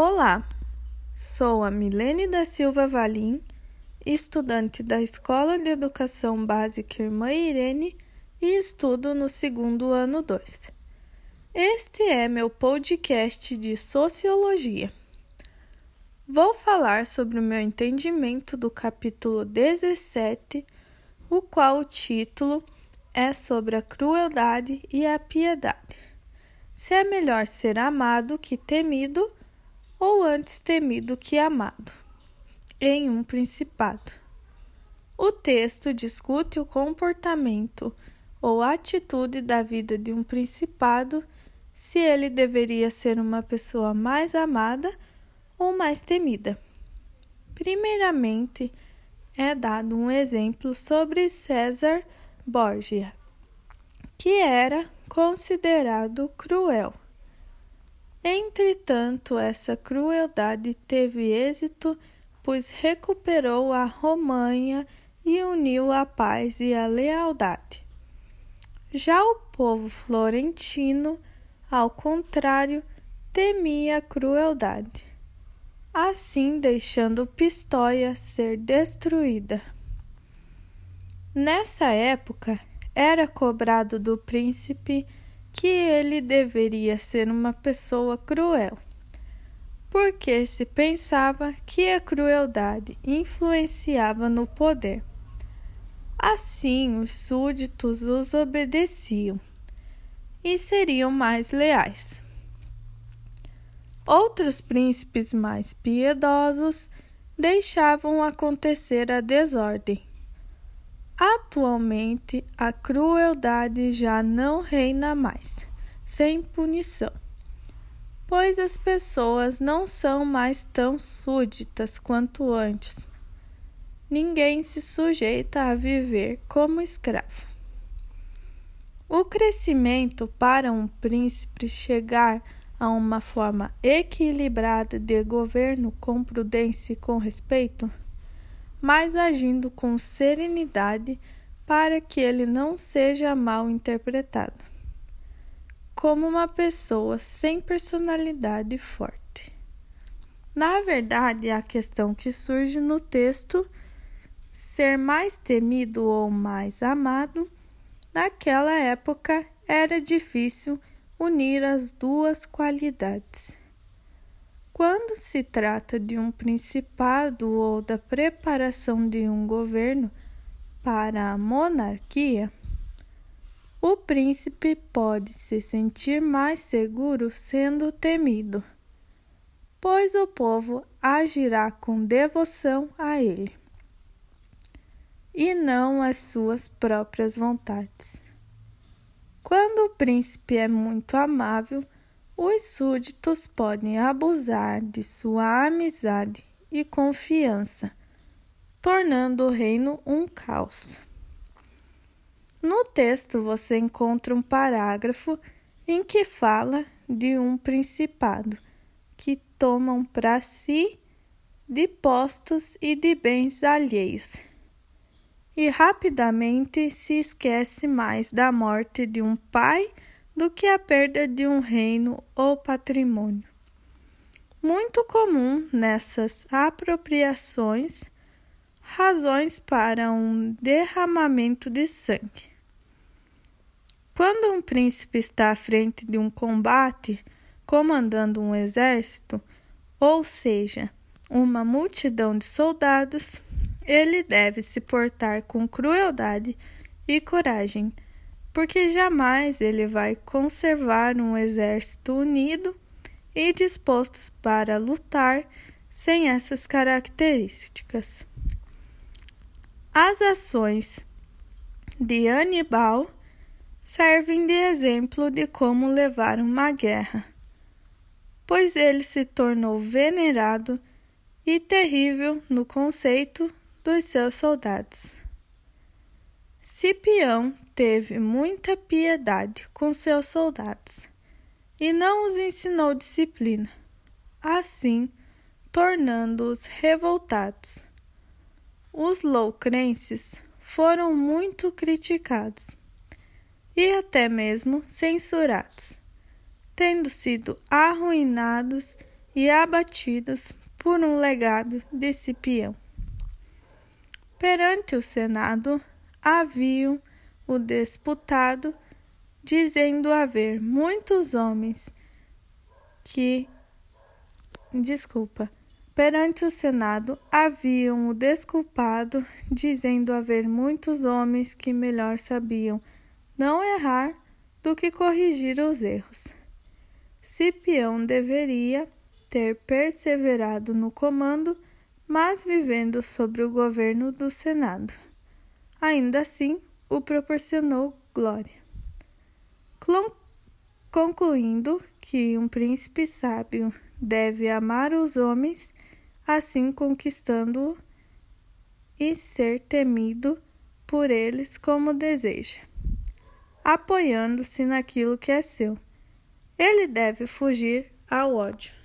Olá, sou a Milene da Silva Valim, estudante da Escola de Educação Básica Irmã Irene e estudo no segundo ano 2. Este é meu podcast de Sociologia. Vou falar sobre o meu entendimento do capítulo 17, o qual o título é sobre a crueldade e a piedade. Se é melhor ser amado que temido, ou antes temido que amado, em um principado. O texto discute o comportamento ou atitude da vida de um principado, se ele deveria ser uma pessoa mais amada ou mais temida. Primeiramente, é dado um exemplo sobre César Borgia, que era considerado cruel. Entretanto, essa crueldade teve êxito, pois recuperou a Romanha e uniu a paz e a lealdade. Já o povo florentino, ao contrário, temia a crueldade assim deixando Pistoia ser destruída. Nessa época, era cobrado do príncipe que ele deveria ser uma pessoa cruel, porque se pensava que a crueldade influenciava no poder. Assim, os súditos os obedeciam e seriam mais leais. Outros príncipes mais piedosos deixavam acontecer a desordem. Atualmente, a crueldade já não reina mais, sem punição, pois as pessoas não são mais tão súditas quanto antes. Ninguém se sujeita a viver como escravo. O crescimento para um príncipe chegar a uma forma equilibrada de governo com prudência e com respeito, mas agindo com serenidade para que ele não seja mal interpretado como uma pessoa sem personalidade forte. Na verdade, a questão que surge no texto ser mais temido ou mais amado, naquela época era difícil unir as duas qualidades. Quando se trata de um principado ou da preparação de um governo para a monarquia, o príncipe pode se sentir mais seguro sendo temido, pois o povo agirá com devoção a ele e não às suas próprias vontades. Quando o príncipe é muito amável, os súditos podem abusar de sua amizade e confiança, tornando o reino um caos. No texto você encontra um parágrafo em que fala de um principado que tomam para si de postos e de bens alheios e rapidamente se esquece mais da morte de um pai do que a perda de um reino ou patrimônio. Muito comum nessas apropriações razões para um derramamento de sangue. Quando um príncipe está à frente de um combate, comandando um exército, ou seja, uma multidão de soldados, ele deve se portar com crueldade e coragem, porque jamais ele vai conservar um exército unido e disposto para lutar sem essas características. As ações de Anibal servem de exemplo de como levar uma guerra, pois ele se tornou venerado e terrível no conceito dos seus soldados. Cipião teve muita piedade com seus soldados e não os ensinou disciplina, assim tornando-os revoltados. Os loucrenses foram muito criticados e até mesmo censurados, tendo sido arruinados e abatidos por um legado de Cipião. Perante o Senado haviam o disputado, dizendo haver muitos homens que. Desculpa. Perante o Senado haviam o desculpado, dizendo haver muitos homens que melhor sabiam não errar do que corrigir os erros. Cipião deveria ter perseverado no comando, mas vivendo sob o governo do Senado. Ainda assim, o proporcionou glória. Concluindo que um príncipe sábio deve amar os homens assim conquistando-o e ser temido por eles como deseja, apoiando-se naquilo que é seu. Ele deve fugir ao ódio.